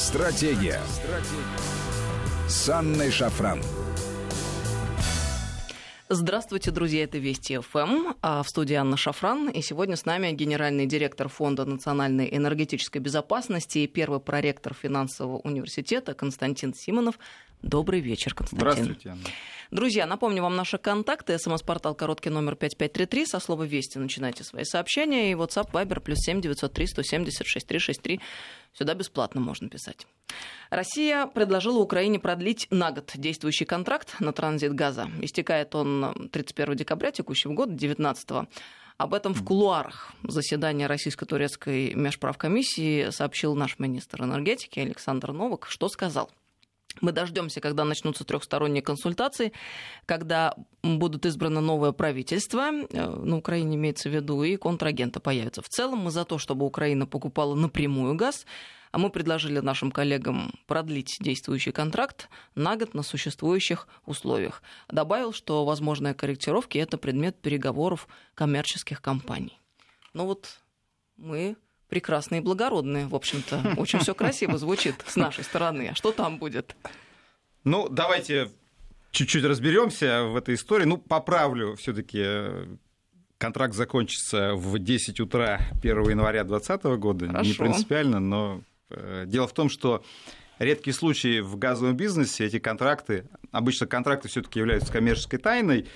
Стратегия. Стратегия. С Анной Шафран. Здравствуйте, друзья, это Вести ФМ, а в студии Анна Шафран, и сегодня с нами генеральный директор Фонда национальной энергетической безопасности и первый проректор финансового университета Константин Симонов. Добрый вечер, Константин. Здравствуйте, Анна. Друзья, напомню вам наши контакты. СМС-портал короткий номер 5533. Со слова «Вести» начинайте свои сообщения. И WhatsApp, Viber, плюс 7 903 170 6363. Сюда бесплатно можно писать. Россия предложила Украине продлить на год действующий контракт на транзит газа. Истекает он 31 декабря текущего года, 19 -го. Об этом в кулуарах заседания Российско-турецкой межправкомиссии сообщил наш министр энергетики Александр Новак. Что сказал? Мы дождемся, когда начнутся трехсторонние консультации, когда будут избрано новое правительство, э, на Украине имеется в виду, и контрагенты появятся. В целом мы за то, чтобы Украина покупала напрямую газ, а мы предложили нашим коллегам продлить действующий контракт на год на существующих условиях. Добавил, что возможные корректировки – это предмет переговоров коммерческих компаний. Ну вот мы прекрасные и благородные, в общем-то. Очень все красиво звучит с нашей стороны. А что там будет? Ну, давайте чуть-чуть разберемся в этой истории. Ну, поправлю все-таки контракт закончится в 10 утра 1 января 2020 года. Хорошо. Не принципиально, но э, дело в том, что редкие случаи в газовом бизнесе, эти контракты, обычно контракты все-таки являются коммерческой тайной,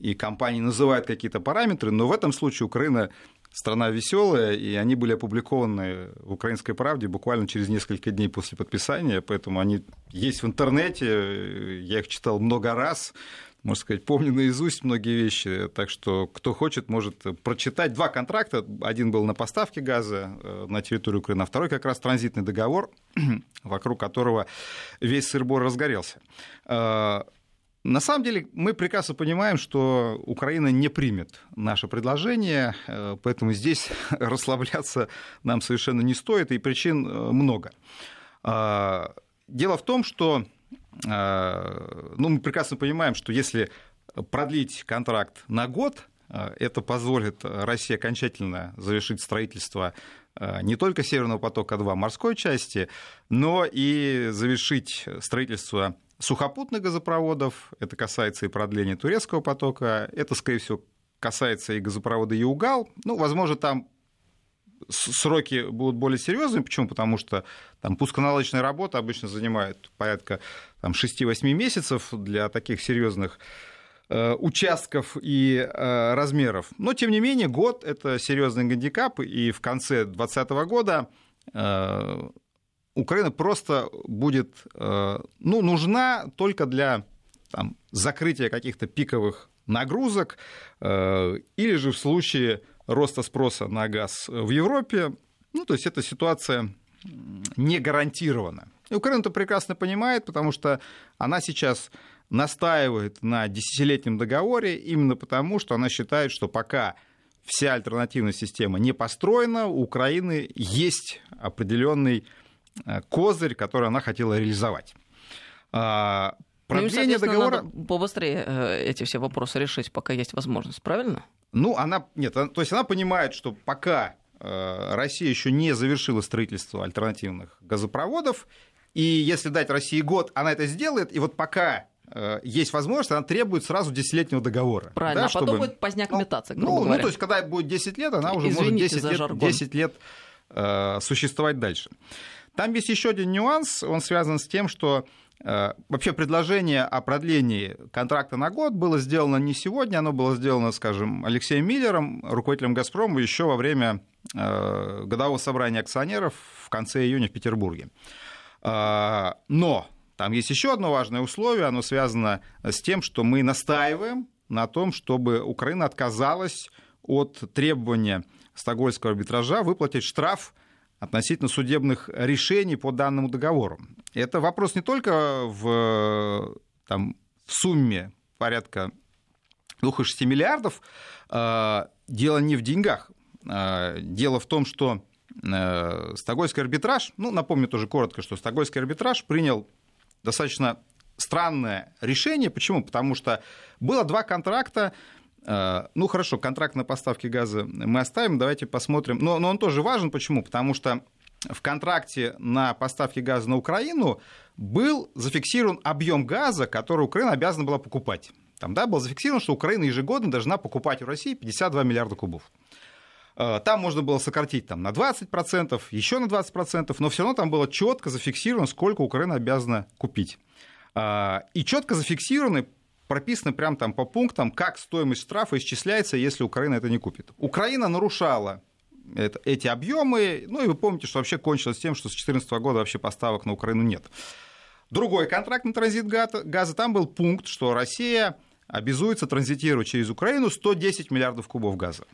и компании называют какие-то параметры, но в этом случае Украина страна веселая, и они были опубликованы в «Украинской правде» буквально через несколько дней после подписания, поэтому они есть в интернете, я их читал много раз, можно сказать, помню наизусть многие вещи, так что кто хочет, может прочитать. Два контракта, один был на поставке газа э, на территорию Украины, а второй как раз транзитный договор, вокруг которого весь сырбор разгорелся. Э, на самом деле мы прекрасно понимаем, что Украина не примет наше предложение, э, поэтому здесь расслабляться нам совершенно не стоит, и причин э, много. А, дело в том, что э, ну, мы прекрасно понимаем, что если продлить контракт на год, это позволит России окончательно завершить строительство не только Северного потока-2 морской части, но и завершить строительство сухопутных газопроводов, это касается и продления турецкого потока, это, скорее всего, касается и газопровода Югал. Ну, возможно, там сроки будут более серьезными. Почему? Потому что там пусконаладочная работа обычно занимает порядка там, 6-8 месяцев для таких серьезных э, участков и э, размеров. Но, тем не менее, год – это серьезный гандикап, и в конце 2020 года э, Украина просто будет э, ну, нужна только для там, закрытия каких-то пиковых нагрузок э, или же в случае роста спроса на газ в Европе. Ну, то есть эта ситуация не гарантирована. И Украина это прекрасно понимает, потому что она сейчас настаивает на десятилетнем договоре именно потому, что она считает, что пока вся альтернативная система не построена, у Украины есть определенный козырь, который она хотела реализовать. А, ну, продление ну, договора... Надо побыстрее э, эти все вопросы решить, пока есть возможность, правильно? Ну, она... Нет, то есть она понимает, что пока э, Россия еще не завершила строительство альтернативных газопроводов, и если дать России год, она это сделает, и вот пока есть возможность, она требует сразу десятилетнего договора. Правильно, да, а чтобы... потом будет поздняк ну, метаться, грубо ну, говоря. Ну, то есть, когда будет 10 лет, она уже Извините может 10 лет, 10 лет э, существовать дальше. Там есть еще один нюанс, он связан с тем, что э, Вообще предложение о продлении контракта на год было сделано не сегодня, оно было сделано, скажем, Алексеем Миллером, руководителем «Газпрома», еще во время э, годового собрания акционеров в конце июня в Петербурге. Э, но там есть еще одно важное условие, оно связано с тем, что мы настаиваем на том, чтобы Украина отказалась от требования Стокгольмского арбитража выплатить штраф относительно судебных решений по данному договору. Это вопрос не только в, там, в сумме порядка 2,6 миллиардов. А, дело не в деньгах. А, дело в том, что э, Стокгольмский арбитраж, ну, напомню тоже коротко, что Стокгольмский арбитраж принял достаточно странное решение. Почему? Потому что было два контракта ну хорошо, контракт на поставки газа мы оставим, давайте посмотрим. Но, но он тоже важен, почему? Потому что в контракте на поставки газа на Украину был зафиксирован объем газа, который Украина обязана была покупать. Там да, было зафиксировано, что Украина ежегодно должна покупать у России 52 миллиарда кубов. Э, там можно было сократить там, на 20%, еще на 20%, но все равно там было четко зафиксировано, сколько Украина обязана купить. Э, и четко зафиксированы, прописаны прямо там по пунктам, как стоимость штрафа исчисляется, если Украина это не купит. Украина нарушала это, эти объемы, ну и вы помните, что вообще кончилось тем, что с 2014 года вообще поставок на Украину нет. Другой контракт на транзит газа, там был пункт, что Россия обязуется транзитировать через Украину 110 миллиардов кубов газа.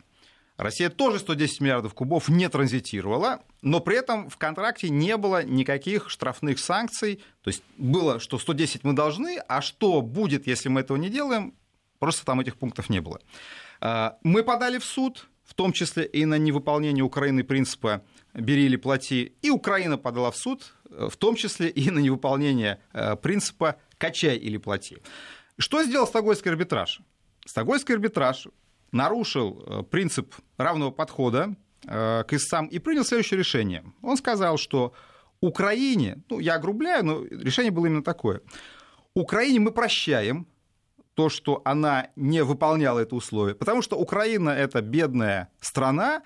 Россия тоже 110 миллиардов кубов не транзитировала, но при этом в контракте не было никаких штрафных санкций. То есть было, что 110 мы должны, а что будет, если мы этого не делаем, просто там этих пунктов не было. А, мы подали в суд, в том числе и на невыполнение Украины принципа «бери или плати», и Украина подала в суд, в том числе и на невыполнение э, принципа «качай или плати». Что сделал Стокгольмский арбитраж? Стокгольмский арбитраж нарушил э, принцип равного подхода э, к истцам и принял следующее решение. Он сказал, что Украине, ну, я огрубляю, но решение было именно такое. Украине мы прощаем то, что она не выполняла это условие, потому что Украина – это бедная страна,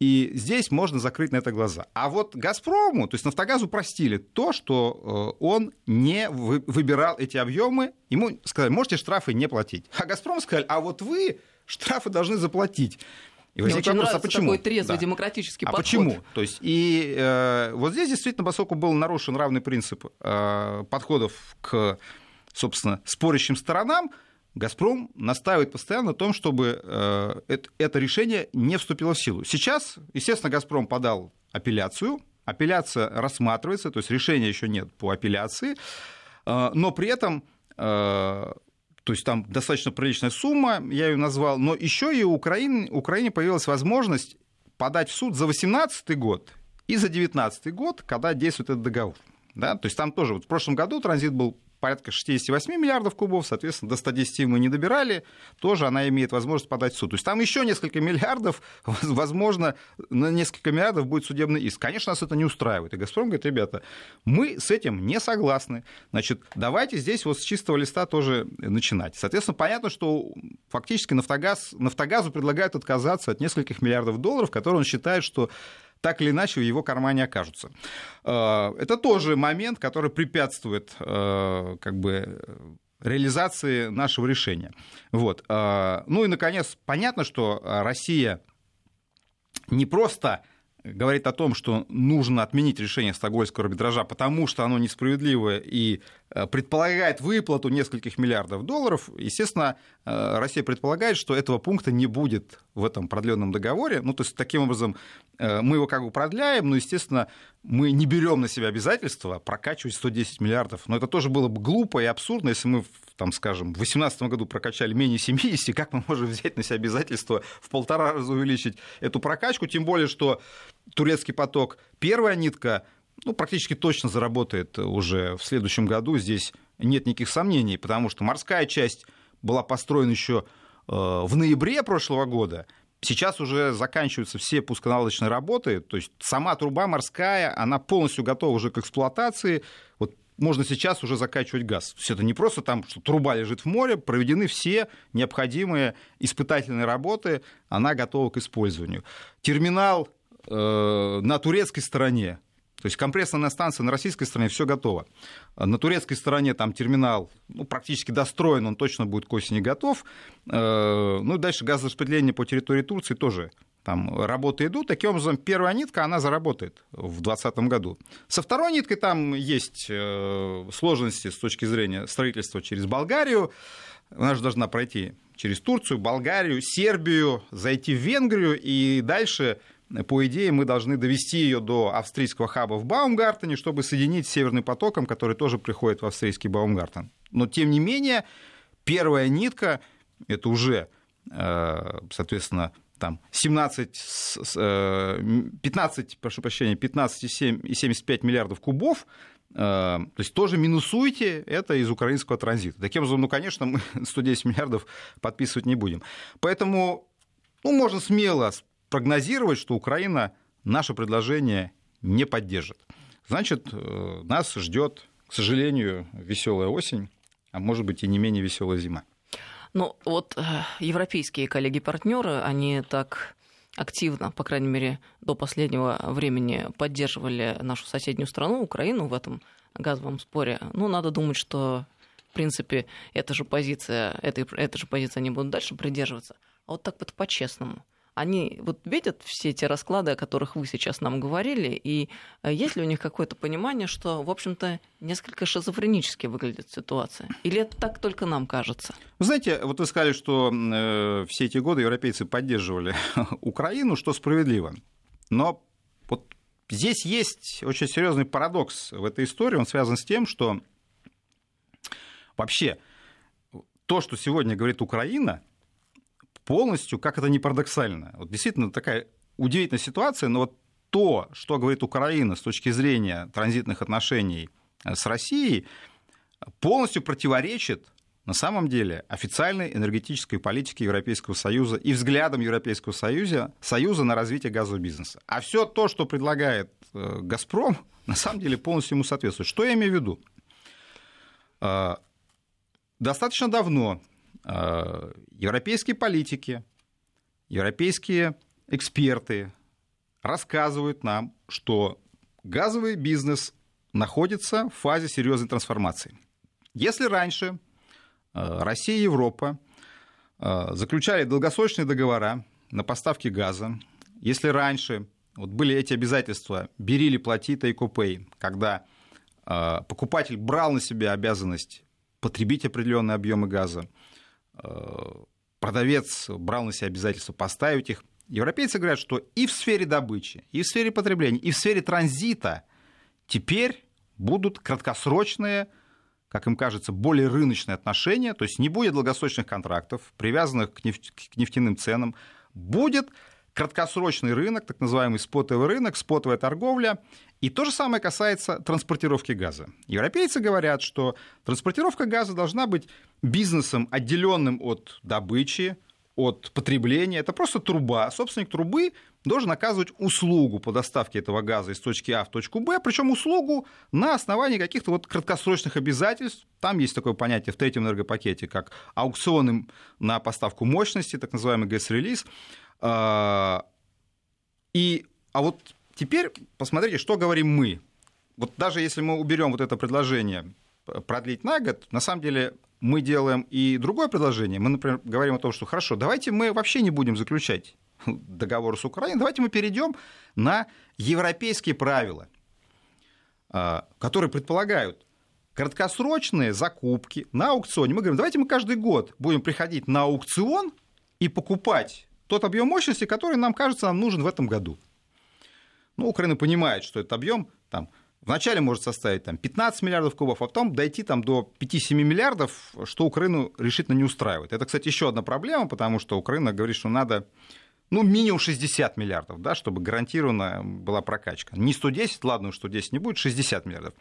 и здесь можно закрыть на это глаза. А вот «Газпрому», то есть «Нафтогазу» простили то, что э, он не выбирал эти объемы. Ему сказали, можете штрафы не платить. А «Газпром» сказали, а вот вы штрафы должны заплатить. И Мне очень вопрос, а почему? такой трезвый да. демократический а подход. почему? То есть, и э, вот здесь действительно, поскольку был нарушен равный принцип э, подходов к, собственно, спорящим сторонам, «Газпром» настаивает постоянно на том, чтобы э, это, это решение не вступило в силу. Сейчас, естественно, «Газпром» подал апелляцию, апелляция рассматривается, то есть решения еще нет по апелляции, э, но при этом э, то есть там достаточно приличная сумма, я ее назвал, но еще и у Украине появилась возможность подать в суд за 2018 год и за 2019 год, когда действует этот договор. Да? То есть там тоже, вот в прошлом году транзит был порядка 68 миллиардов кубов, соответственно, до 110 мы не добирали, тоже она имеет возможность подать в суд. То есть там еще несколько миллиардов, возможно, на несколько миллиардов будет судебный иск. Конечно, нас это не устраивает. И «Газпром» говорит, ребята, мы с этим не согласны. Значит, давайте здесь вот с чистого листа тоже начинать. Соответственно, понятно, что фактически «Нафтогаз», «Нафтогазу» предлагают отказаться от нескольких миллиардов долларов, которые он считает, что так или иначе в его кармане окажутся. Э, это тоже момент, который препятствует э, как бы, реализации нашего решения. Вот. Э, ну и, наконец, понятно, что Россия не просто говорит о том, что нужно отменить решение Стокгольмского арбитража, потому что оно несправедливое и э, предполагает выплату нескольких миллиардов долларов, естественно, э, Россия предполагает, что этого пункта не будет в этом продленном договоре. Ну, то есть, таким образом, э, мы его как бы продляем, но, естественно, мы не берем на себя обязательства прокачивать 110 миллиардов. Но это тоже было бы глупо и абсурдно, если мы там, скажем, в 2018 году прокачали менее 70, как мы можем взять на себя обязательство в полтора раза увеличить эту прокачку, тем более, что турецкий поток, первая нитка, ну, практически точно заработает уже в следующем году, здесь нет никаких сомнений, потому что морская часть была построена еще э, в ноябре прошлого года, Сейчас уже заканчиваются все пусконаладочные работы, то есть сама труба морская, она полностью готова уже к эксплуатации. Вот можно сейчас уже закачивать газ. То есть это не просто там, что труба лежит в море, проведены все необходимые испытательные работы, она готова к использованию. Терминал э, на турецкой стороне, то есть компрессорная станция на российской стороне все готово. На турецкой стороне там терминал ну, практически достроен, он точно будет к осени готов. Э, ну и дальше газораспределение по территории Турции тоже там работы идут. Таким образом, первая нитка, она заработает в 2020 году. Со второй ниткой там есть э, сложности с точки зрения строительства через Болгарию. Она же должна пройти через Турцию, Болгарию, Сербию, зайти в Венгрию и дальше по идее, мы должны довести ее до австрийского хаба в Баумгартене, чтобы соединить с Северным потоком, который тоже приходит в австрийский Баумгартен. Но, тем не менее, первая нитка – это уже, э, соответственно, там 17, 15, э, прошу прощения, 15,75 миллиардов кубов, э, то есть тоже минусуйте это из украинского транзита. Таким образом, ну, конечно, мы 110 миллиардов подписывать не будем. Поэтому ну, можно смело прогнозировать, что Украина наше предложение не поддержит. Значит, э, нас ждет, к сожалению, веселая осень, а может быть и не менее веселая зима. Ну, вот э, европейские коллеги-партнеры, они так активно, по крайней мере, до последнего времени поддерживали нашу соседнюю страну, Украину, в этом газовом споре. Ну, надо думать, что, в принципе, эта же позиция, этой, эта же позиция они будут дальше придерживаться. А вот так вот по-честному – они вот видят все эти расклады, о которых вы сейчас нам говорили, и э, есть ли у них какое-то понимание, что, в общем-то, несколько шизофренически выглядит ситуация? Или это так только нам кажется? Вы знаете, вот вы сказали, что э, все эти годы европейцы поддерживали Украину, что справедливо. Но вот здесь есть очень серьезный парадокс в этой истории. Он связан с тем, что вообще то, что сегодня говорит Украина, полностью, как это не парадоксально. Вот действительно такая удивительная ситуация, но вот то, что говорит Украина с точки зрения транзитных отношений э, с Россией, полностью противоречит на самом деле официальной энергетической политике Европейского Союза и взглядам Европейского Союза, Союза на развитие газового бизнеса. А все то, что предлагает э, «Газпром», на самом деле полностью ему соответствует. Что я имею в виду? Э, достаточно давно европейские политики, европейские эксперты рассказывают нам, что газовый бизнес находится в фазе серьезной трансформации. Если раньше э, Россия и Европа э, заключали долгосрочные договора на поставки газа, если раньше вот были эти обязательства «бери или плати, take or pay», когда покупатель брал на себя обязанность потребить определенные объемы газа, Э, продавец брал на себя обязательство поставить их. Европейцы говорят, что и в сфере добычи, и в сфере потребления, и в сфере транзита теперь будут краткосрочные, как им кажется, более рыночные отношения, то есть не будет долгосрочных контрактов, привязанных к нефтяным ценам, будет краткосрочный рынок, так называемый спотовый рынок, спотовая торговля. И то же самое касается транспортировки газа. Европейцы говорят, что транспортировка газа должна быть бизнесом, отделенным от добычи, от потребления. Это просто труба. Собственник трубы должен оказывать услугу по доставке этого газа из точки А в точку Б, причем услугу на основании каких-то вот краткосрочных обязательств. Там есть такое понятие в третьем энергопакете, как аукционы на поставку мощности, так называемый гэс-релиз. А, и, а вот теперь посмотрите, что говорим мы. Вот даже если мы уберем вот это предложение продлить на год, на самом деле мы делаем и другое предложение. Мы, например, говорим о том, что хорошо, давайте мы вообще не будем заключать договор с Украиной, давайте мы перейдем на европейские правила, а, которые предполагают краткосрочные закупки на аукционе. Мы говорим, давайте мы каждый год будем приходить на аукцион и покупать тот объем мощности, который нам кажется нам нужен в этом году. Ну, Украина понимает, что этот объем там, вначале может составить там, 15 миллиардов кубов, а потом дойти там, до 5-7 миллиардов, что Украину решительно не устраивает. Это, кстати, еще одна проблема, потому что Украина говорит, что надо ну, минимум 60 миллиардов, да, чтобы гарантированно была прокачка. Не 110, ладно, 110 не будет, 60 миллиардов.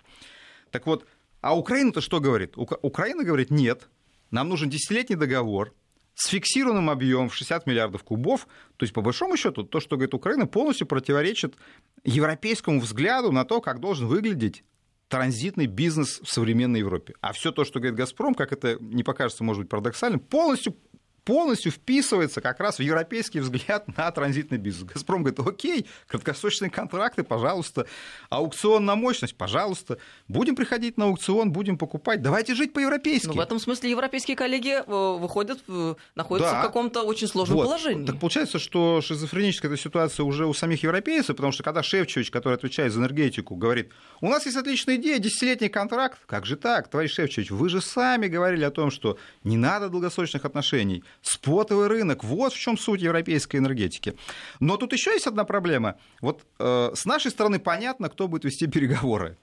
Так вот, а Украина-то что говорит? Украина говорит, нет, нам нужен десятилетний договор, с фиксированным объемом в 60 миллиардов кубов. То есть, по большому счету, то, что говорит Украина, полностью противоречит европейскому взгляду на то, как должен выглядеть транзитный бизнес в современной Европе. А все то, что говорит «Газпром», как это не покажется, может быть, парадоксальным, полностью полностью вписывается как раз в европейский взгляд на транзитный бизнес. «Газпром» говорит, окей, краткосрочные контракты, пожалуйста, аукцион на мощность, пожалуйста, будем приходить на аукцион, будем покупать, давайте жить по-европейски. Ну, в этом смысле европейские коллеги э, выходят, э, находятся да. в каком-то очень сложном вот. положении. Так получается, что шизофреническая эта ситуация уже у самих европейцев, потому что когда Шевчевич, который отвечает за энергетику, говорит, у нас есть отличная идея, десятилетний контракт, как же так, товарищ Шевчевич, вы же сами говорили о том, что не надо долгосрочных отношений, спотовый рынок. Вот в чем суть европейской энергетики. Но тут еще есть одна проблема. Вот э, с нашей стороны понятно, кто будет вести переговоры.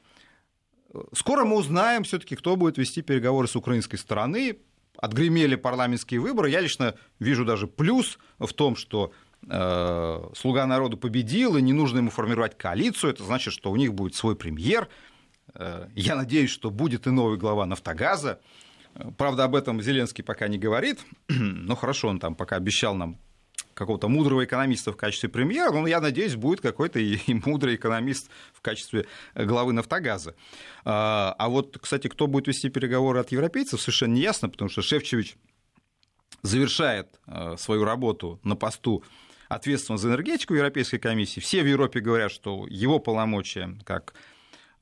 Скоро мы узнаем все-таки, кто будет вести переговоры с украинской стороны. Отгремели парламентские выборы. Я лично вижу даже плюс в том, что э, Слуга народу победил, и не нужно ему формировать коалицию. Это значит, что у них будет свой премьер. Э, я надеюсь, что будет и новый глава Нафтогаза. Правда, об этом Зеленский пока не говорит, но хорошо, он там пока обещал нам какого-то мудрого экономиста в качестве премьера, но я надеюсь, будет какой-то и, мудрый экономист в качестве главы «Нафтогаза». А, а вот, кстати, кто будет вести переговоры от европейцев, совершенно не ясно, потому что Шевчевич завершает э, свою работу на посту ответственного за энергетику Европейской комиссии. Все в Европе говорят, что его полномочия как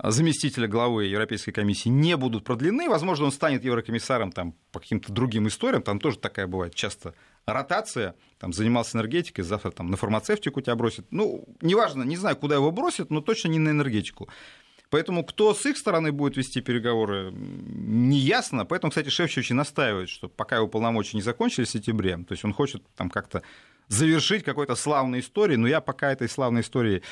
заместителя главы Европейской комиссии не будут продлены. Возможно, он станет еврокомиссаром там, по каким-то другим историям. Там тоже такая бывает часто ротация. Там, занимался энергетикой, завтра там, на фармацевтику тебя бросит. Ну, неважно, не знаю, куда его бросят, но точно не на энергетику. Поэтому кто с их стороны будет вести переговоры, не ясно. Поэтому, кстати, Шевчевич настаивает, что пока его полномочия не закончились в сентябре, то есть он хочет там как-то завершить какой-то славной историей, но я пока этой славной истории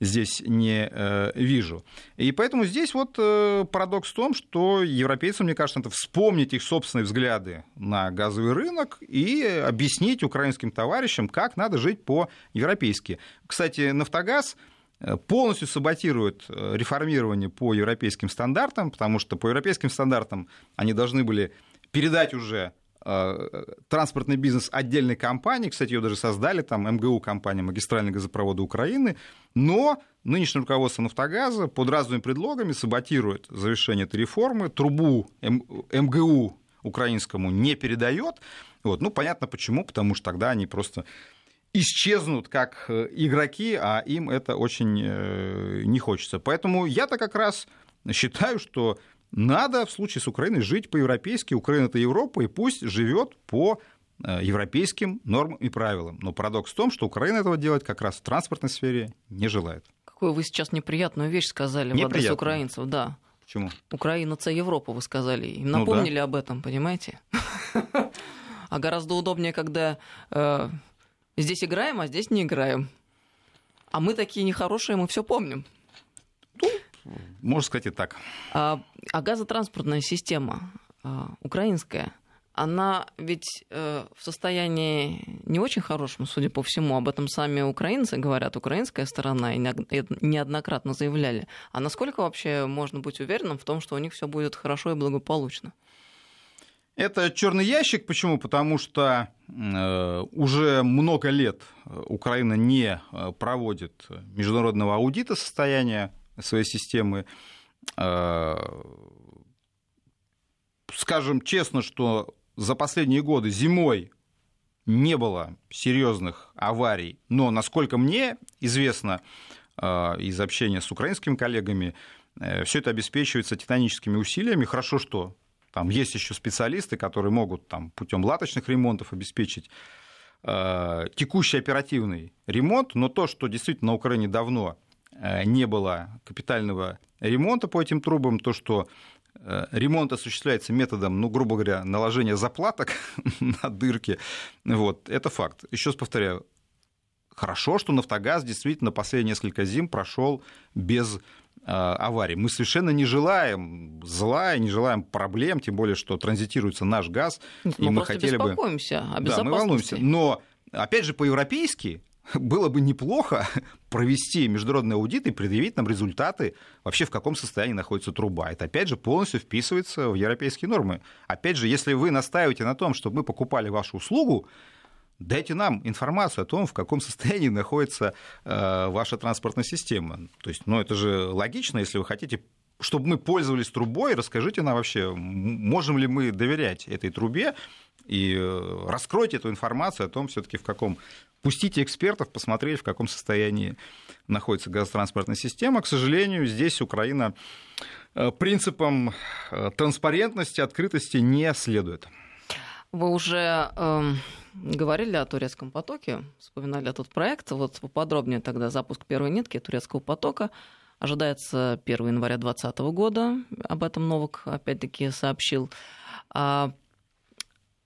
здесь не э, вижу. И поэтому здесь вот э, парадокс в том, что европейцам, мне кажется, надо вспомнить их собственные взгляды на газовый рынок и объяснить украинским товарищам, как надо жить по-европейски. Кстати, «Нафтогаз» э, полностью саботирует э, реформирование по европейским стандартам, потому что по европейским стандартам они должны были передать уже транспортный бизнес отдельной компании, кстати, ее даже создали, там МГУ компания «Магистральные газопроводы Украины», но нынешнее руководство «Нафтогаза» под разными предлогами саботирует завершение этой реформы, трубу МГУ украинскому не передает. Вот. Ну, понятно почему, потому что тогда они просто исчезнут как э, игроки, а им это очень э, не хочется. Поэтому я-то как раз считаю, что надо в случае с Украиной жить по-европейски. Украина это Европа, и пусть живет по э, европейским нормам и правилам. Но парадокс в том, что Украина этого делать как раз в транспортной сфере не желает. Какую вы сейчас неприятную вещь сказали в адрес украинцев, да. Почему? Украина это Европа, вы сказали. Им напомнили ну, да. об этом, понимаете? А гораздо удобнее, когда э, здесь играем, а здесь не играем. А мы такие нехорошие, мы все помним. Можно сказать и так. А, а газотранспортная система а, украинская, она ведь э, в состоянии не очень хорошем, судя по всему. Об этом сами украинцы говорят, украинская сторона, и неоднократно заявляли. А насколько вообще можно быть уверенным в том, что у них все будет хорошо и благополучно? Это черный ящик. Почему? Потому что э, уже много лет Украина не э, проводит международного аудита состояния своей системы. Э, скажем честно, что за последние годы зимой не было серьезных аварий, но, насколько мне известно э, из общения с украинскими коллегами, э, все это обеспечивается титаническими усилиями. Хорошо, что там есть еще специалисты, которые могут там, путем латочных ремонтов обеспечить текущий оперативный ремонт, но то, что действительно на Украине давно не было капитального ремонта по этим трубам, то, что э, ремонт осуществляется методом, ну, грубо говоря, наложения заплаток на дырки, вот, это факт. Еще раз повторяю, хорошо, что «Нафтогаз» действительно последние несколько зим прошел без э, аварий. Мы совершенно не желаем зла, не желаем проблем, тем более, что транзитируется наш газ. Мы и мы хотели бы... о Да, мы волнуемся. Но, опять же, по-европейски было бы неплохо провести международный аудит и предъявить нам результаты вообще в каком состоянии находится труба. Это, опять же, полностью вписывается в европейские нормы. Опять же, если вы настаиваете на том, чтобы мы покупали вашу услугу, дайте нам информацию о том, в каком состоянии находится э, ваша транспортная система. То есть, ну, это же логично, если вы хотите чтобы мы пользовались трубой, расскажите нам вообще, можем ли мы доверять этой трубе, и э, раскройте эту информацию о том, все-таки в каком Пустите экспертов посмотреть, в каком состоянии находится газотранспортная система. К сожалению, здесь Украина э, принципам э, транспарентности, открытости не следует. Вы уже э, говорили о турецком потоке, вспоминали этот проект. Вот поподробнее тогда запуск первой нитки турецкого потока. Ожидается 1 января 2020 года. Об этом Новок опять-таки сообщил. А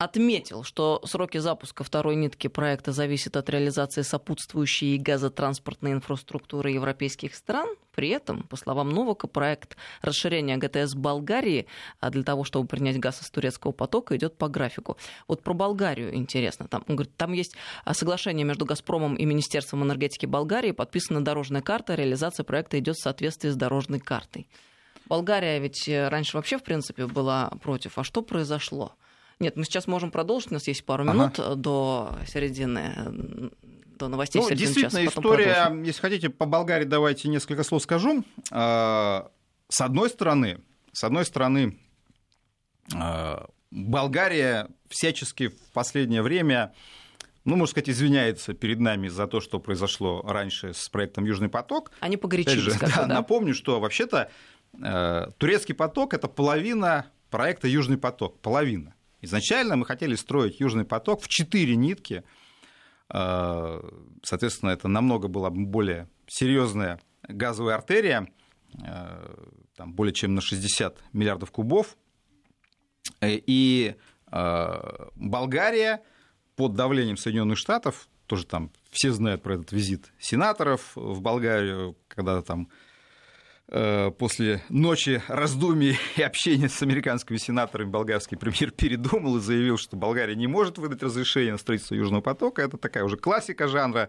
отметил, что сроки запуска второй нитки проекта зависят от реализации сопутствующей газотранспортной инфраструктуры европейских стран. При этом, по словам Новака, проект расширения ГТС Болгарии а для того, чтобы принять газ из турецкого потока, идет по графику. Вот про Болгарию интересно. Там, он говорит, там есть а, соглашение между «Газпромом» и Министерством энергетики Болгарии, подписана дорожная карта, реализация проекта идет в соответствии с дорожной картой. Болгария ведь раньше вообще, в принципе, была против. А что произошло? Нет, мы сейчас можем продолжить, у нас есть пару минут ага. до середины до новостей. Ну, действительно, часа, история, продолжим. если хотите, по Болгарии давайте несколько слов скажу. А, с одной стороны, с одной стороны, а, Болгария всячески в последнее время ну, можно сказать, извиняется перед нами за то, что произошло раньше с проектом «Южный поток». Они погорячились. Же, да, да? Напомню, что вообще-то э, турецкий поток – это половина проекта «Южный поток». Половина. Изначально мы хотели строить «Южный поток» в четыре нитки. Э, соответственно, это намного была более серьезная газовая артерия, э, там более чем на 60 миллиардов кубов. Э, и э, Болгария под давлением Соединенных Штатов, тоже там все знают про этот визит сенаторов в Болгарию, когда там после ночи раздумий и общения с американскими сенаторами болгарский премьер передумал и заявил, что Болгария не может выдать разрешение на строительство Южного потока. Это такая уже классика жанра.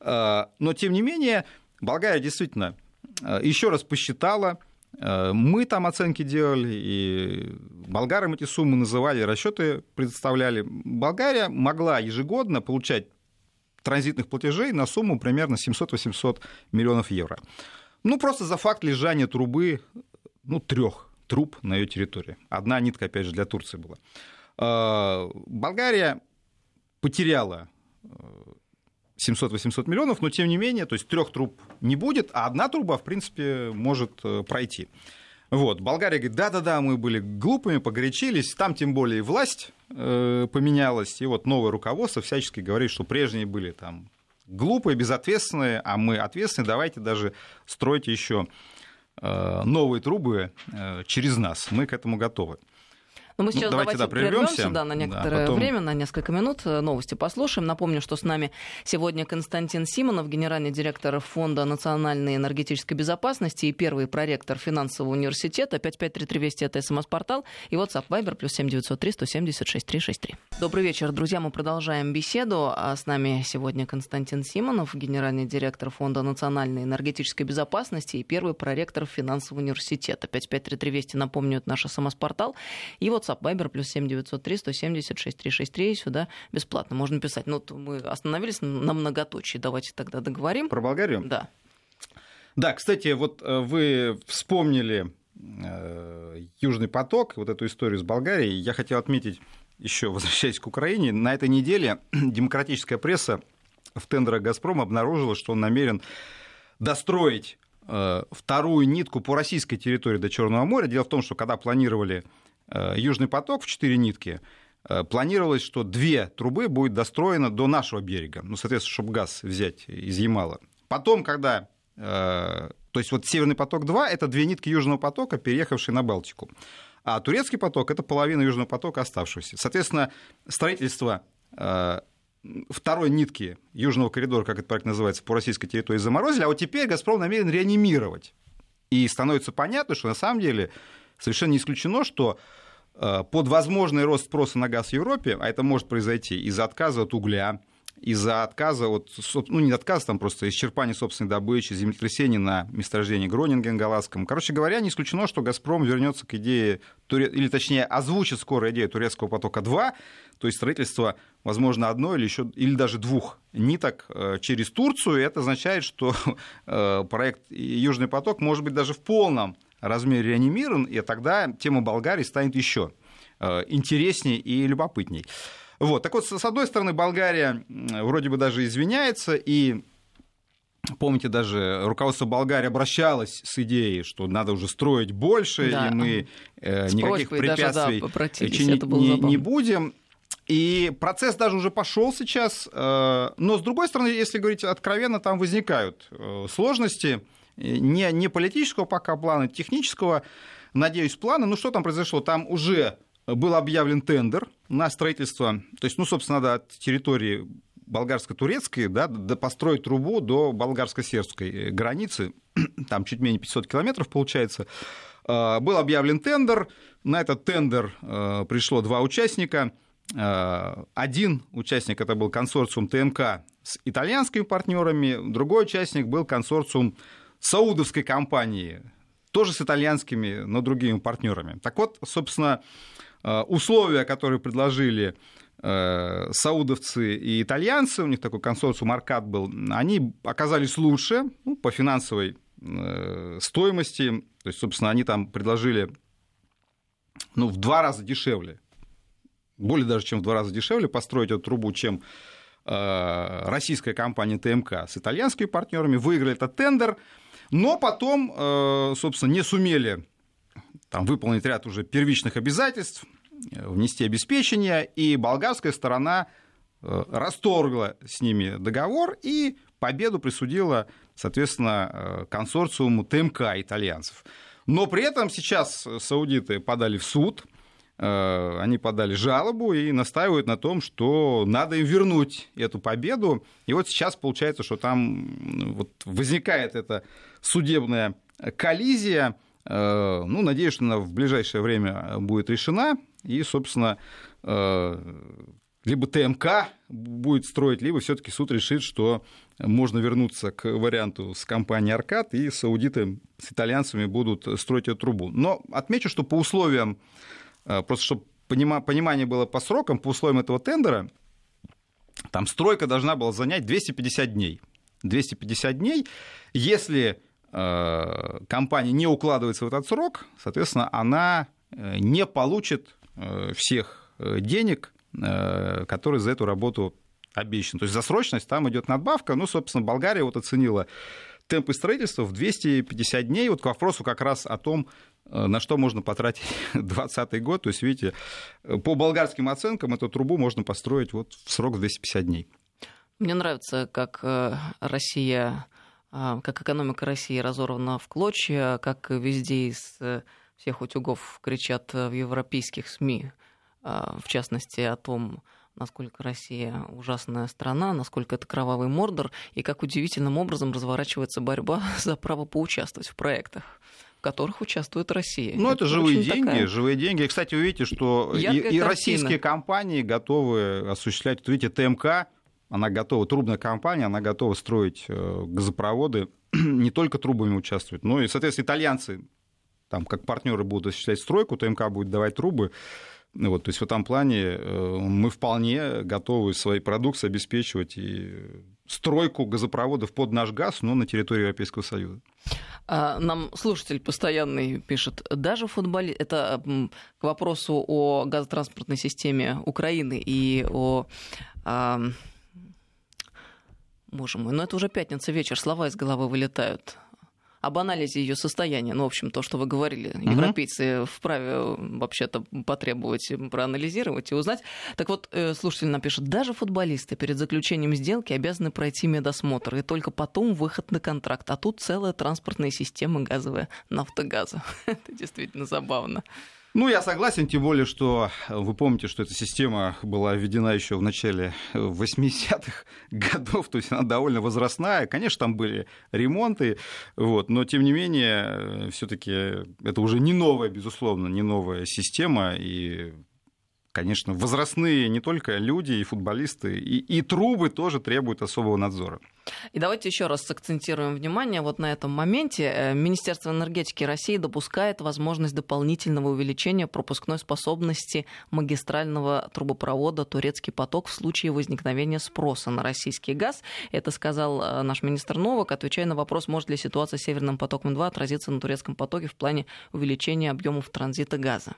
Э, но, тем не менее, Болгария действительно э, еще раз посчитала, Э, мы там оценки делали, и болгарам эти суммы называли, расчеты предоставляли. Болгария могла ежегодно получать транзитных платежей на сумму примерно 700-800 миллионов евро. Ну, просто за факт лежания трубы, ну, трех труб на ее территории. Одна нитка, опять же, для Турции была. Э, Болгария потеряла э, 700-800 миллионов, но тем не менее, то есть трех труб не будет, а одна труба, в принципе, может э, пройти. Вот. Болгария говорит, да-да-да, мы были глупыми, погорячились, там тем более власть э, поменялась, и вот новое руководство всячески говорит, что прежние были там глупые, безответственные, а мы ответственные, давайте даже стройте еще э, новые трубы э, через нас, мы к этому готовы. Но мы сейчас ну, давайте, давайте да, прервемся да, на некоторое да, потом... время, на несколько минут. Новости послушаем. Напомню, что с нами сегодня Константин Симонов, генеральный директор Фонда национальной энергетической безопасности и первый проректор финансового университета. 5533 Вести это СМС-портал. И WhatsApp Viber плюс 7903 176 363. Добрый вечер, друзья. Мы продолжаем беседу. А с нами сегодня Константин Симонов, генеральный директор Фонда национальной энергетической безопасности и первый проректор финансового университета. 5533 Вести, напомню, это наш СМС-портал. И вот WhatsApp Viber плюс 7903 176 363. Сюда бесплатно можно писать. Ну, мы остановились на многоточии. Давайте тогда договорим. Про Болгарию? Да. Да, кстати, вот э, вы вспомнили э, Южный поток, вот эту историю с Болгарией. Я хотел отметить, еще возвращаясь к Украине, на этой неделе демократическая пресса в тендерах «Газпрома» обнаружила, что он намерен достроить э, вторую нитку по российской территории до Черного моря. Дело в том, что когда планировали Южный поток в четыре нитки, э, планировалось, что две трубы будет достроено до нашего берега, ну, соответственно, чтобы газ взять из Ямала. Потом, когда... Э, то есть вот Северный поток-2 – это две нитки Южного потока, переехавшие на Балтику. А Турецкий поток – это половина Южного потока, оставшегося. Соответственно, строительство второй нитки Южного коридора, как этот проект называется, по российской территории заморозили, а вот теперь «Газпром» намерен реанимировать. И становится понятно, что на самом деле совершенно не исключено, что э, под возможный рост спроса на газ в Европе, а это может произойти из-за отказа от угля, из-за отказа от, ну не отказа, там просто исчерпания собственной добычи, землетрясения на месторождении Гронинген Галасском. Короче говоря, не исключено, что «Газпром» вернется к идее, или точнее озвучит скоро идею турецкого потока-2, то есть строительство, возможно, одной или, еще, или даже двух ниток э, через Турцию. Это означает, что э, проект «Южный поток» может быть даже в полном размере реанимирован, и тогда тема Болгарии станет еще э, интереснее и любопытней. Вот. Так вот, с одной стороны, Болгария вроде бы даже извиняется, и Помните, даже руководство Болгарии обращалось с идеей, что надо уже строить больше, да. и мы э, никаких препятствий даже, да, чинить не, не будем. И процесс даже уже пошел сейчас. Э, но, с другой стороны, если говорить откровенно, там возникают э, сложности не, не политического пока плана, технического, надеюсь, плана. Ну, что там произошло? Там уже был объявлен тендер на строительство, то есть, ну, собственно, надо от территории болгарско-турецкой, да, построить трубу до болгарско-сербской границы, там чуть менее 500 километров получается. А, был объявлен тендер, на этот тендер пришло два участника. Один участник это был консорциум ТМК с итальянскими партнерами, другой участник был консорциум саудовской компании, тоже с итальянскими, но другими партнерами. Так вот, собственно, условия, которые предложили саудовцы и итальянцы, у них такой консорциум Аркад был, они оказались лучше ну, по финансовой стоимости. То есть, собственно, они там предложили ну, в два раза дешевле, более даже чем в два раза дешевле построить эту трубу, чем э, российская компания ТМК с итальянскими партнерами, выиграли этот тендер, но потом, э, собственно, не сумели там, выполнить ряд уже первичных обязательств, э, внести обеспечение, и болгарская сторона расторгла с ними договор и победу присудила, соответственно, консорциуму ТМК итальянцев. Но при этом сейчас саудиты подали в суд, э, они подали жалобу и настаивают на том, что надо им вернуть эту победу. И вот сейчас получается, что там вот возникает эта судебная коллизия. Э, ну, надеюсь, что она в ближайшее время будет решена. И, собственно, э, либо ТМК будет строить, либо все-таки суд решит, что можно вернуться к варианту с компанией Аркад, и саудиты с итальянцами будут строить эту трубу. Но отмечу, что по условиям, э, просто чтобы понимание было по срокам, по условиям этого тендера, там стройка должна была занять 250 дней. 250 дней. Если э, компания не укладывается в этот срок, соответственно, она э, не получит всех денег, Э, который за эту работу обещан. То есть за срочность там идет надбавка. Ну, собственно, Болгария вот оценила темпы строительства в 250 дней. Вот к вопросу как раз о том, э, на что можно потратить 2020 год. То есть, видите, по болгарским оценкам эту трубу можно построить вот в срок 250 дней. Мне нравится, как э, Россия, как экономика России разорвана в клочья, как везде из всех утюгов кричат в европейских СМИ в частности, о том, насколько Россия ужасная страна, насколько это кровавый мордор, и как удивительным образом разворачивается борьба за право поучаствовать в проектах которых участвует Россия. Ну, это, это живые деньги, такая... живые деньги. Кстати, вы видите, что и, и российские компании готовы осуществлять, вот видите, ТМК, она готова, трубная компания, она готова строить э, газопроводы, не только трубами участвовать, но и, соответственно, итальянцы, там, как партнеры будут осуществлять стройку, ТМК будет давать трубы, вот, то есть в этом плане э, мы вполне готовы своей продукцией обеспечивать и стройку газопроводов под наш газ, но на территории Европейского Союза. А, нам слушатель постоянный пишет, даже футболи... Это к вопросу о газотранспортной системе Украины и о... А... Боже мой, ну это уже пятница вечер, слова из головы вылетают об анализе ее состояния. Ну, в общем, то, что вы говорили, угу. европейцы вправе вообще-то потребовать проанализировать и узнать. Так вот, э, слушатель напишет, даже футболисты перед заключением сделки обязаны пройти медосмотр, и только потом выход на контракт. А тут целая транспортная система газовая, нафтогаза. Это действительно забавно. Ну, я согласен, тем более, что вы помните, что эта система была введена еще в начале 80-х годов, то есть она довольно возрастная. Конечно, там были ремонты, вот, но тем не менее, все-таки это уже не новая, безусловно, не новая система, и конечно, возрастные не только люди и футболисты, и, и трубы тоже требуют особого надзора. И давайте еще раз сакцентируем внимание вот на этом моменте. Э, Министерство энергетики России допускает возможность дополнительного увеличения пропускной способности магистрального трубопровода «Турецкий поток» в случае возникновения спроса на российский газ. Это сказал э, наш министр Новак, отвечая на вопрос, может ли ситуация с «Северным потоком-2» отразиться на турецком потоке в плане увеличения объемов транзита газа.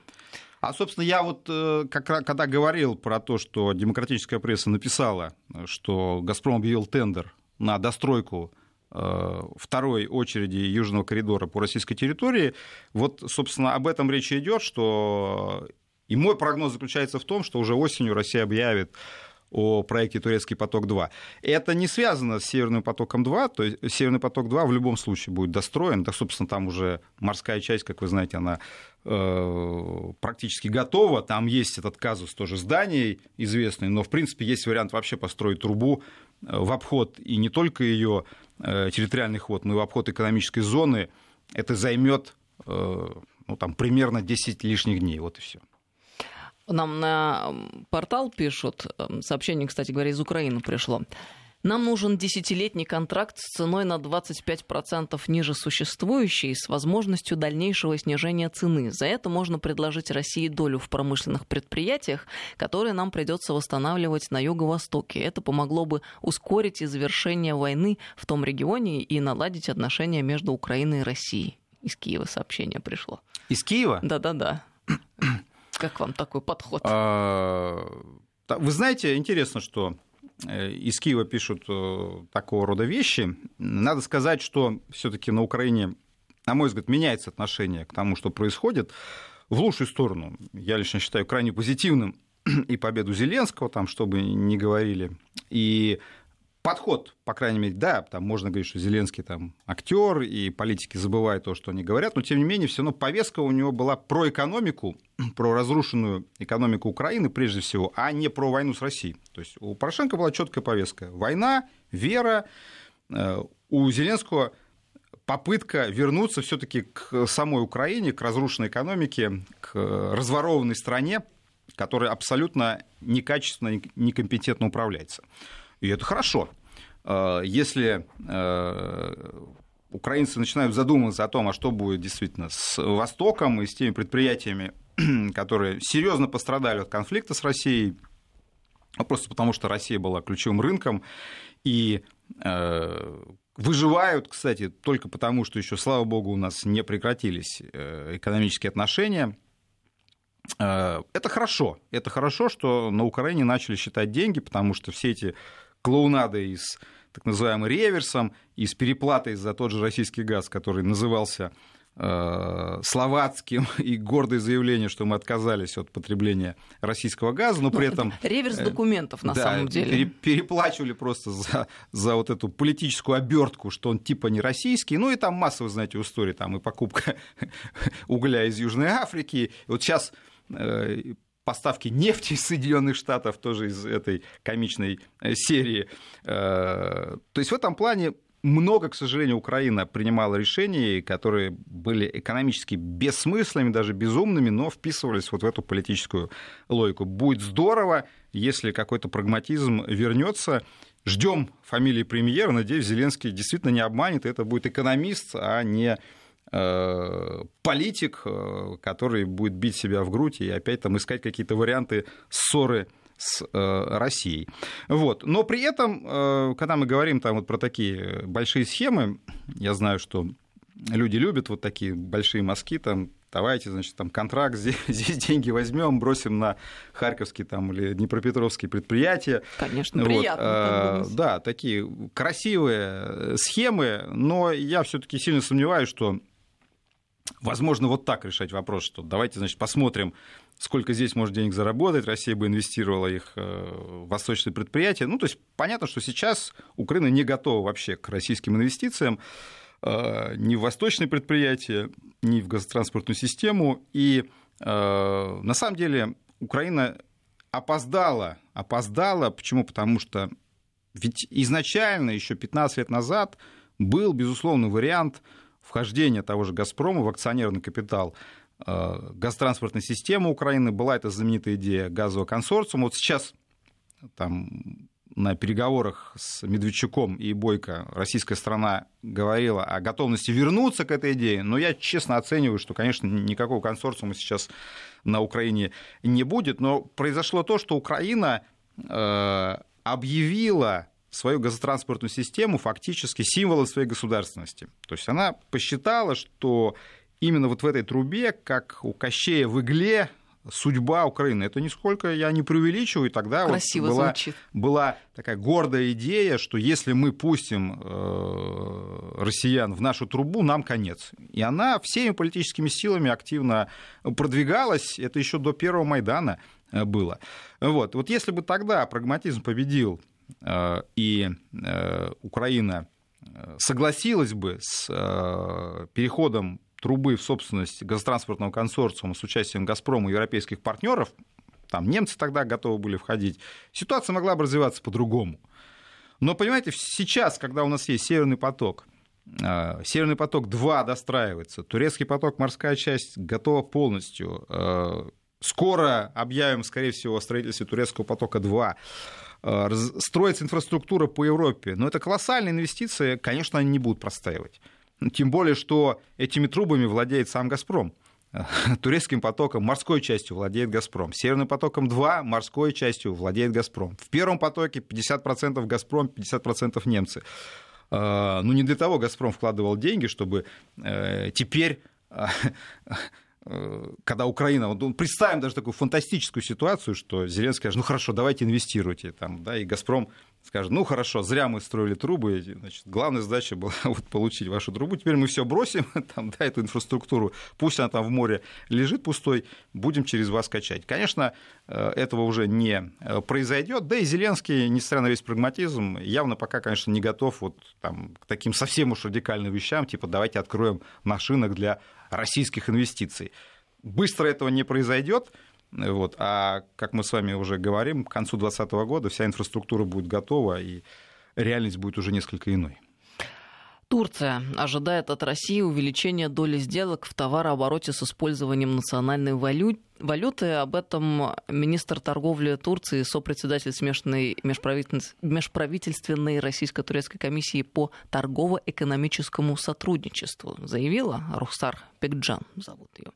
А, собственно, я вот э, как, когда говорил про то, что демократическая пресса написала, что «Газпром» объявил тендер на достройку э, второй очереди Южного коридора по российской территории, вот, собственно, об этом речь идет, что и мой прогноз заключается в том, что уже осенью Россия объявит о проекте «Турецкий поток-2». Это не связано с «Северным потоком-2», то есть «Северный поток-2» в любом случае будет достроен, да, собственно, там уже морская часть, как вы знаете, она э, практически готова, там есть этот казус тоже зданий известный, но, в принципе, есть вариант вообще построить трубу в обход и не только ее э, территориальный ход, но и в обход экономической зоны. Это займет э, ну, там, примерно 10 лишних дней, вот и все. Нам на портал пишут, сообщение, кстати говоря, из Украины пришло. Нам нужен десятилетний контракт с ценой на 25% ниже существующей, с возможностью дальнейшего снижения цены. За это можно предложить России долю в промышленных предприятиях, которые нам придется восстанавливать на юго-востоке. Это помогло бы ускорить и завершение войны в том регионе и наладить отношения между Украиной и Россией. Из Киева сообщение пришло. Из Киева? Да-да-да. Как вам такой подход? А, вы знаете, интересно, что из Киева пишут э, такого рода вещи. Надо сказать, что все-таки на Украине, на мой взгляд, меняется отношение к тому, что происходит, в лучшую сторону. Я лично считаю крайне позитивным и победу Зеленского, там, чтобы не говорили, и подход, по крайней мере, да, там можно говорить, что Зеленский там актер, и политики забывают то, что они говорят, но тем не менее, все равно повестка у него была про экономику, про разрушенную экономику Украины прежде всего, а не про войну с Россией. То есть у Порошенко была четкая повестка. Война, вера, э, у Зеленского попытка вернуться все-таки к самой Украине, к разрушенной экономике, к разворованной стране, которая абсолютно некачественно, некомпетентно управляется. И это хорошо. Э, если э, украинцы начинают задумываться о том, а что будет действительно с Востоком и с теми предприятиями, которые серьезно пострадали от конфликта с Россией, ну, просто потому что Россия была ключевым рынком, и э, выживают, кстати, только потому, что еще, слава богу, у нас не прекратились экономические отношения – это хорошо. Это хорошо, что на Украине начали считать деньги, потому что все эти клоунадой с так называемым реверсом и с переплатой за тот же российский газ, который назывался э, словацким и гордое заявление, что мы отказались от потребления российского газа, но при ну, этом... Реверс э, документов на да, самом деле. переплачивали просто за, за вот эту политическую обертку, что он типа не российский. Ну и там масса, вы знаете, истории, там и покупка угля из Южной Африки. И вот сейчас э, поставки нефти из Соединенных Штатов, тоже из этой комичной э, серии. Э, то есть в этом плане много, к сожалению, Украина принимала решений, которые были экономически бессмысленными, даже безумными, но вписывались вот в эту политическую логику. Будет здорово, если какой-то прагматизм вернется. Ждем фамилии премьера. Надеюсь, Зеленский действительно не обманет. Это будет экономист, а не политик, э, который будет бить себя в грудь и опять там искать какие-то варианты ссоры с э, Россией. Вот. Но при этом, когда мы говорим там вот про такие большие схемы, я знаю, что люди любят вот такие большие мазки, там, давайте, значит, там контракт, здесь, здесь деньги возьмем, бросим на харьковские там или днепропетровские предприятия. Конечно, вот. приятно. А, да, такие красивые схемы, но я все-таки сильно сомневаюсь, что Возможно, вот так решать вопрос, что давайте, значит, посмотрим, сколько здесь может денег заработать, Россия бы инвестировала их э, в восточные предприятия. Ну, то есть понятно, что сейчас Украина не готова вообще к российским инвестициям э, ни в восточные предприятия, ни в газотранспортную систему. И э, на самом деле Украина опоздала, опоздала. Почему? Потому что ведь изначально, еще 15 лет назад, был, безусловно, вариант вхождения того же «Газпрома» в акционерный капитал э, газотранспортной системы Украины. Была эта знаменитая идея газового консорциума. Вот сейчас там на переговорах с Медведчуком и Бойко российская страна говорила о готовности вернуться к этой идее, но я честно оцениваю, что, конечно, никакого консорциума сейчас на Украине не будет, но произошло то, что Украина э, объявила свою газотранспортную систему фактически символом своей государственности. То есть она посчитала, что именно вот в этой трубе, как у Кощея в игле, судьба Украины. Это нисколько я не преувеличиваю. Тогда Красиво вот была, звучит. была такая гордая идея, что если мы пустим э, россиян в нашу трубу, нам конец. И она всеми политическими силами активно продвигалась. Это еще до первого Майдана э, было. Вот. вот если бы тогда прагматизм победил и э, Украина э, согласилась бы с переходом трубы в собственность газотранспортного консорциума с участием «Газпрома» и европейских партнеров, там немцы тогда готовы были входить, ситуация могла бы развиваться по-другому. Но, понимаете, сейчас, когда у нас есть «Северный поток», «Северный поток-2» достраивается, «Турецкий поток», морская часть готова полностью, скоро объявим, скорее всего, о строительстве турецкого потока-2, э, строится инфраструктура по Европе, но это колоссальные инвестиции, конечно, они не будут простаивать. Тем более, что этими трубами владеет сам «Газпром». Турецким потоком морской частью владеет «Газпром». Северным потоком 2 морской частью владеет «Газпром». В первом потоке 50% «Газпром», 50% немцы. Э, ну, не для того «Газпром» вкладывал деньги, чтобы э, теперь Э, когда Украина, вот ну, представим даже такую фантастическую ситуацию, что Зеленский скажет, ну хорошо, давайте инвестируйте, там, да, и «Газпром» скажет, ну хорошо, зря мы строили трубы, значит, главная задача была вот, получить вашу трубу, теперь мы все бросим, там, да, эту инфраструктуру, пусть она там в море лежит пустой, будем через вас качать. Конечно, э, этого уже не э, произойдет, да и Зеленский, несмотря на весь прагматизм, явно пока, конечно, не готов вот, там, к таким совсем уж радикальным вещам, типа давайте откроем наш рынок для российских инвестиций. Быстро этого не произойдет. Вот. А как мы с вами уже говорим, к концу 2020 года вся инфраструктура будет готова, и реальность будет уже несколько иной. Турция ожидает от России увеличения доли сделок в товарообороте с использованием национальной валюты. Об этом министр торговли Турции, сопредседатель смешанной межправительственной российско-турецкой комиссии по торгово-экономическому сотрудничеству заявила. Рухсар Пекджан зовут ее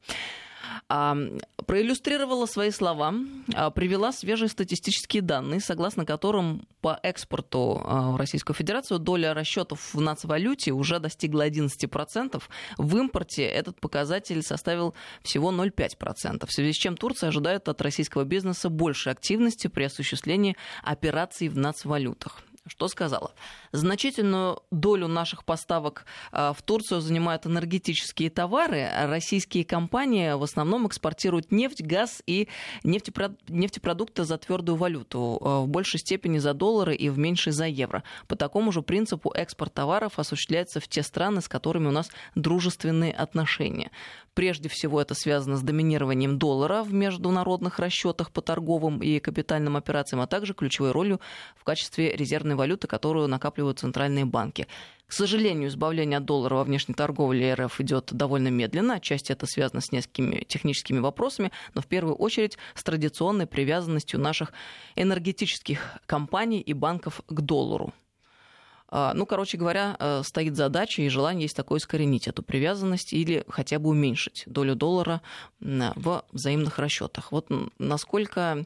проиллюстрировала свои слова, а, привела свежие статистические данные, согласно которым по экспорту а, в Российскую Федерацию доля расчетов в нацвалюте уже достигла 11%. В импорте этот показатель составил всего 0,5%, в связи с чем Турция ожидает от российского бизнеса больше активности при осуществлении операций в нацвалютах что сказала. Значительную долю наших поставок а, в Турцию занимают энергетические товары. Российские компании в основном экспортируют нефть, газ и нефтепродукты за твердую валюту, а, в большей степени за доллары и в меньшей за евро. По такому же принципу экспорт товаров осуществляется в те страны, с которыми у нас дружественные отношения. Прежде всего это связано с доминированием доллара в международных расчетах по торговым и капитальным операциям, а также ключевой ролью в качестве резервной валюты, которую накапливают центральные банки. К сожалению, избавление от доллара во внешней торговле РФ идет довольно медленно. Отчасти это связано с несколькими техническими вопросами, но в первую очередь с традиционной привязанностью наших энергетических компаний и банков к доллару. А, ну, короче говоря, э, стоит задача и желание есть такое искоренить эту привязанность или хотя бы уменьшить долю доллара в взаимных расчетах. Вот насколько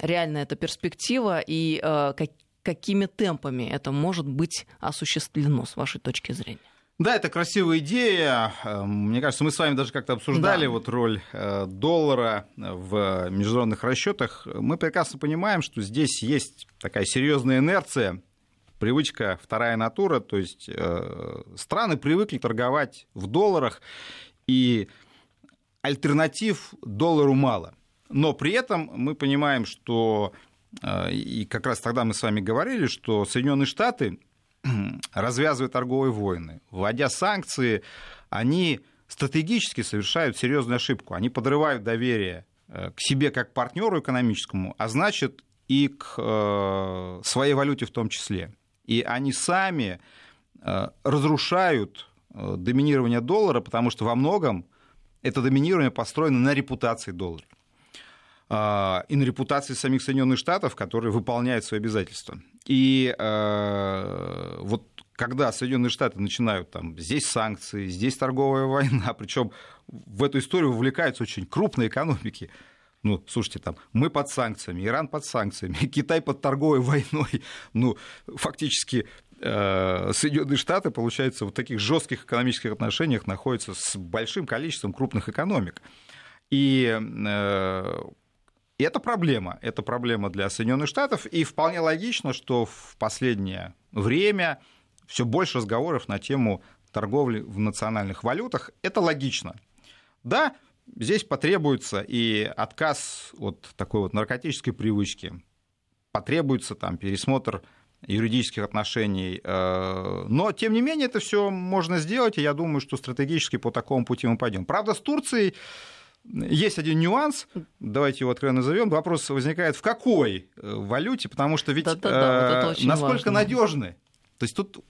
реальна эта перспектива и э, какими темпами это может быть осуществлено с вашей точки зрения? Да, это красивая идея. Эм, мне кажется, мы с вами даже как-то обсуждали да. вот роль э, доллара в международных расчетах. Мы прекрасно понимаем, что здесь есть такая серьезная инерция, привычка вторая натура, то есть э, страны привыкли торговать в долларах, и альтернатив доллару мало. Но при этом мы понимаем, что э, и как раз тогда мы с вами говорили, что Соединенные Штаты развязывая торговые войны, вводя санкции, они стратегически совершают серьезную ошибку. Они подрывают доверие э, к себе как партнеру экономическому, а значит и к э, своей валюте в том числе. И они сами разрушают доминирование доллара, потому что во многом это доминирование построено на репутации доллара и на репутации самих Соединенных Штатов, которые выполняют свои обязательства. И э, вот когда Соединенные Штаты начинают там здесь санкции, здесь торговая война, причем в эту историю вовлекаются очень крупные экономики. Ну, слушайте, там мы под санкциями, Иран под санкциями, Китай под торговой войной. Ну, фактически э, Соединенные Штаты, получается, в таких жестких экономических отношениях находятся с большим количеством крупных экономик. И и это проблема. Это проблема для Соединенных Штатов. И вполне логично, что в последнее время все больше разговоров на тему торговли в национальных валютах. Это логично. Да, здесь потребуется и отказ от такой вот наркотической привычки, потребуется там пересмотр юридических отношений. Э, но, тем не менее, это все можно сделать, и я думаю, что стратегически по такому пути мы пойдем. Правда, с Турцией есть один нюанс, давайте его откровенно назовем. Вопрос возникает, в какой э, валюте, потому что ведь да, да, да, вот э, насколько надежны. То есть тут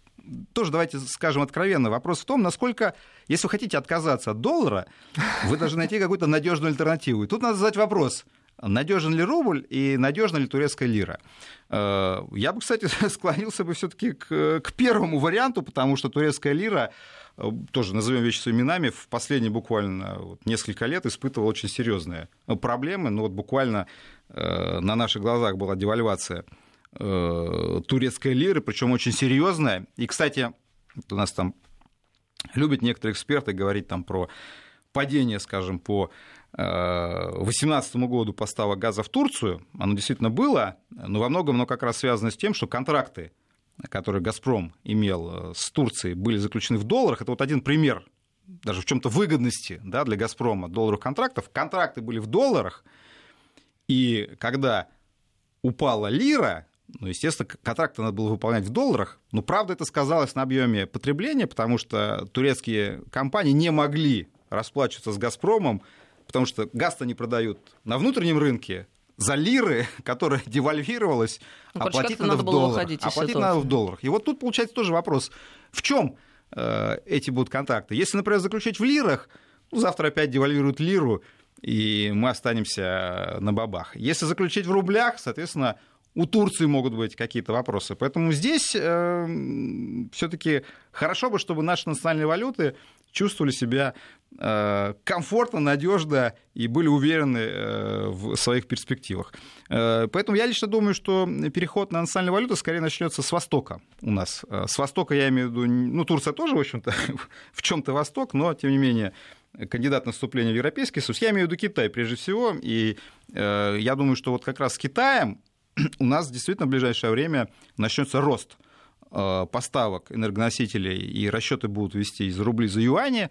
тоже давайте скажем откровенно, вопрос в том, насколько, если вы хотите отказаться от доллара, вы должны найти какую-то надежную альтернативу. И тут надо задать вопрос, надежен ли рубль и надежна ли турецкая лира. Э, я бы, кстати, склонился бы все-таки к, к первому варианту, потому что турецкая лира э, тоже назовем вещи своими именами, в последние буквально несколько лет испытывала очень серьезные проблемы. Ну вот буквально э, на наших глазах была девальвация турецкой лиры, причем очень серьезная. И, кстати, у нас там любят некоторые эксперты говорить там про падение, скажем, по 2018 году поставок газа в Турцию, оно действительно было, но во многом оно как раз связано с тем, что контракты, которые «Газпром» имел э, с Турцией, были заключены в долларах. Это вот один пример даже в чем-то выгодности да, для «Газпрома» долларовых контрактов. Контракты были в долларах, и когда упала лира, ну, естественно, контракты надо было выполнять в долларах. Но правда это сказалось на объеме потребления, потому что турецкие компании не могли расплачиваться с «Газпромом», потому что газ-то не продают на внутреннем рынке, за лиры, которая девальвировалась, ну, оплатить надо, надо в долларах. Оплатить надо в долларах. И вот тут получается тоже вопрос, в чем э, эти будут контракты? Если, например, заключить в лирах, ну, завтра опять девальвируют лиру, и мы останемся на бабах. Если заключить в рублях, соответственно, у Турции могут быть какие-то вопросы. Поэтому здесь э, все-таки хорошо бы, чтобы наши национальные валюты чувствовали себя э, комфортно, надежно и были уверены э, в своих перспективах. Э, поэтому я лично думаю, что переход на национальную валюту скорее начнется с Востока у нас. С Востока я имею в виду, ну, Турция тоже, в общем-то, в чем-то Восток, но, тем не менее, кандидат на вступление в Европейский Союз. Я имею в виду Китай прежде всего, и я думаю, что вот как раз с Китаем у нас действительно в ближайшее время начнется рост Э, поставок энергоносителей и расчеты будут вести из рублей за юани.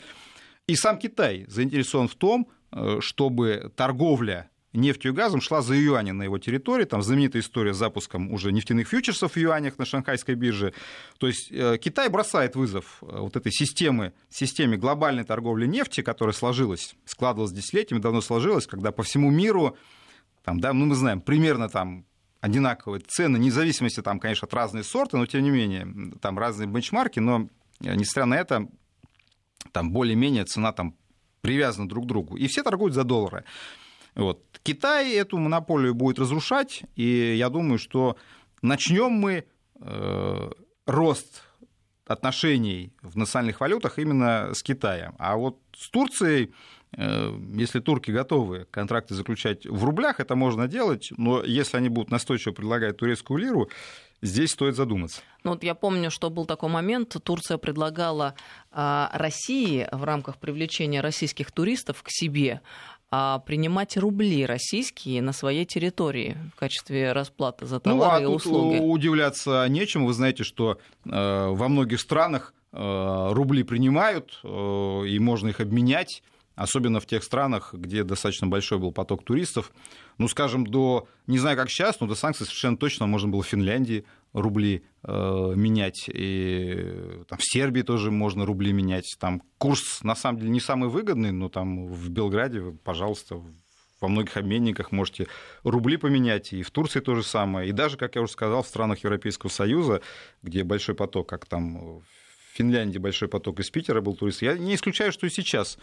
И сам Китай заинтересован в том, э, чтобы торговля нефтью и газом шла за юани на его территории. Там знаменитая история с запуском уже нефтяных фьючерсов в юанях на шанхайской бирже. То есть э, Китай бросает вызов вот этой системе, системе глобальной торговли нефти, которая сложилась, складывалась десятилетиями, давно сложилась, когда по всему миру, там, да, ну мы знаем, примерно там одинаковые цены, независимости там, конечно, от разные сорты, но тем не менее, там разные бенчмарки, но э, несмотря на это, там более-менее цена там привязана друг к другу. И все торгуют за доллары. Вот. Китай эту монополию будет разрушать, и я думаю, что начнем мы э, рост отношений в национальных валютах именно с Китаем. А вот с Турцией если турки готовы контракты заключать в рублях, это можно делать, но если они будут настойчиво предлагать турецкую лиру, здесь стоит задуматься. Ну вот я помню, что был такой момент, Турция предлагала а, России в рамках привлечения российских туристов к себе а, принимать рубли российские на своей территории в качестве расплаты за товары ну, а и услуги. удивляться нечему. Вы знаете, что э, во многих странах э, рубли принимают, и можно их обменять особенно в тех странах, где достаточно большой был поток туристов. Ну, скажем, до, не знаю, как сейчас, но до санкций совершенно точно можно было в Финляндии рубли э, менять, и там, в Сербии тоже можно рубли менять. Там курс, на самом деле, не самый выгодный, но там в Белграде, пожалуйста, во многих обменниках можете рубли поменять, и в Турции то же самое. И даже, как я уже сказал, в странах Европейского Союза, где большой поток, как там Финляндии большой поток из Питера был турист. Я не исключаю, что и сейчас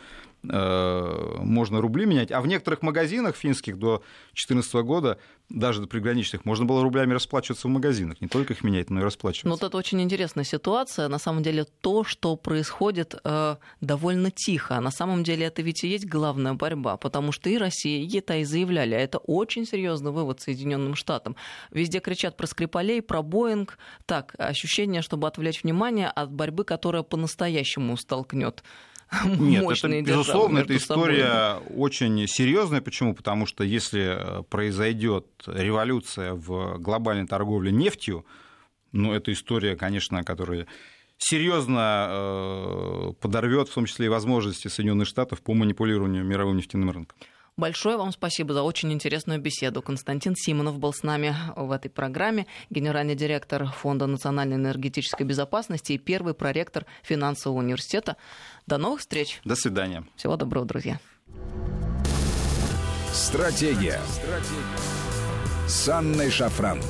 э, можно рубли менять. А в некоторых магазинах финских до 2014 года, даже до приграничных, можно было рублями расплачиваться в магазинах. Не только их менять, но и расплачиваться. Ну, вот это очень интересная ситуация. На самом деле то, что происходит э, довольно тихо. На самом деле это ведь и есть главная борьба, потому что и Россия, и Китай заявляли, а это очень серьезный вывод Соединенным Штатам. Везде кричат про Скрипалей, про Боинг. Так, ощущение, чтобы отвлечь внимание от борьбы которая по-настоящему столкнет нет, это, безусловно, эта история собой. очень серьезная. Почему? Потому что если э, произойдет революция в глобальной торговле нефтью, ну, это история, конечно, которая серьезно э, подорвет, в том числе и возможности Соединенных Штатов по манипулированию мировым нефтяным рынком. Большое вам спасибо за очень интересную беседу. Константин Симонов был с нами в этой программе, генеральный директор Фонда национальной энергетической безопасности и первый проректор финансового университета. До новых встреч. До свидания. Всего доброго, друзья. Стратегия. Стратегия. С Анной Шафран.